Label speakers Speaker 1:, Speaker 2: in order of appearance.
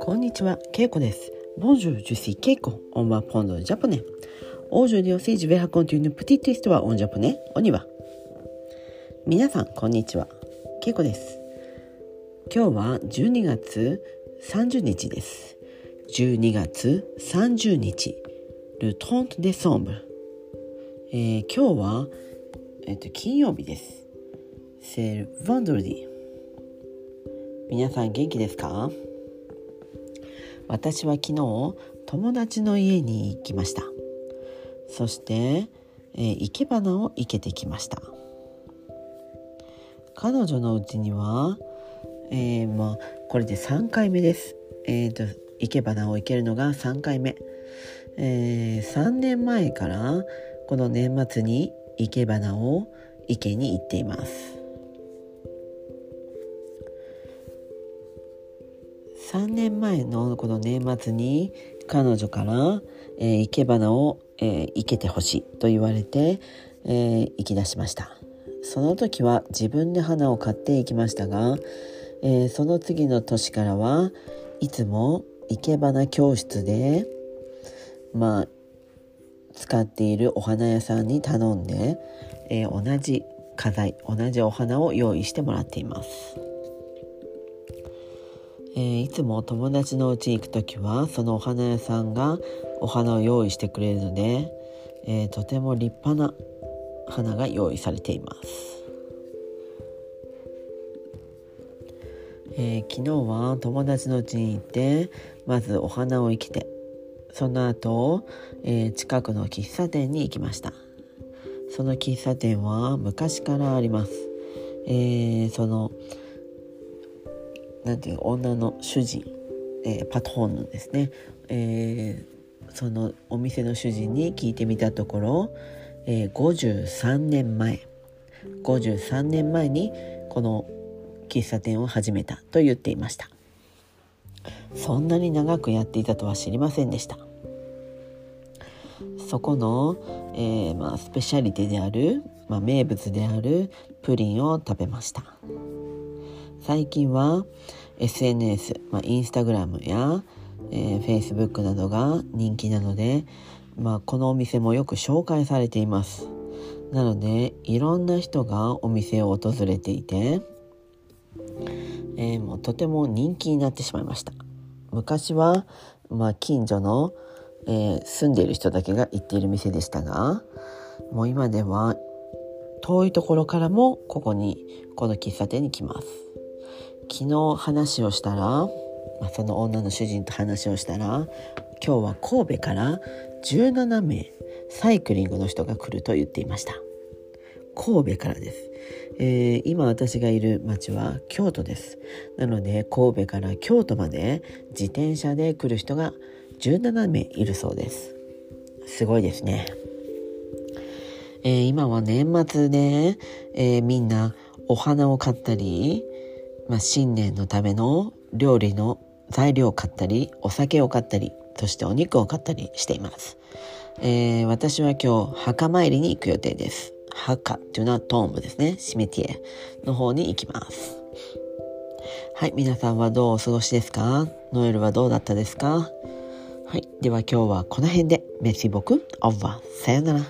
Speaker 1: こんにちは、けいこです。ボンジュージュシーケイコ、オンワポンドジャポネ。オージュリオセージベハコプティティストはオンジャポネ、オニワ。さん、こんにちは。けいこです。今日は12月30日です。12月30日。ルトントデソンブ。え、今日は、えっ、と、金曜日です。C'est le vendredi。皆さん元気ですか？私は昨日友達の家に行きました。そして、えー生け花を生けてきました。彼女のうちには、えーまあこれで3回目です。えー、と生け花を生けるのが3回目、えー3年前からこの年末に生け花を生けに行っています。3年前のこの年末に彼女から、え生け花を、えー生けてほしいと言われて、えー行き出しましたその時は自分で花を買っていきましたが、えその次の年からはいつも生け花教室でまあ使っているお花屋さんに頼んで、え同じ花材同じお花を用意してもらっています。えーいつも友達の家に行く時はそのお花屋さんがお花を用意してくれるので、えーとても立派な花が用意されています、えー昨日は友達の家に行ってまずお花を生けてその後、えー近くの喫茶店に行きました。その喫茶店は昔からあります、えーそのなんていう女の主人、えーパトロンのですね、えーそのお店の主人に聞いてみたところ、えー53年前53年前にこの喫茶店を始めたと言っていました。そんなに長くやっていたとは知りませんでした。そこの、えーまあ、スペシャリティである、まあ、名物であるプリンを食べました。最近は SNS、まあ、インスタグラムや、えー、Facebook などが人気なので、まあ、このお店もよく紹介されています。なのでいろんな人がお店を訪れていて、えーもうとても人気になってしまいました。昔は、まあ、近所の、えー住んでいる人だけが行っている店でしたがもう今では遠いところからもここにこの喫茶店に来ます。昨日話をしたら、まあ、その女の主人と話をしたら今日は神戸から17名サイクリングの人が来ると言っていました。神戸からです、えー今私がいる町は京都です。なので神戸から京都まで自転車で来る人が17名いるそうです。すごいですね。えー今は年末で、えーみんなお花を買ったり、まあ、新年のための料理の材料を買ったりお酒を買ったりそしてお肉を買ったりしています、えー私は今日墓参りに行く予定です。墓っていうのはトームですね。シメティエの方に行きます。はい皆さんはどうお過ごしですか？ノエルはどうだったですか？はいでは今日はこの辺で。メシボク？オーバー。さよなら。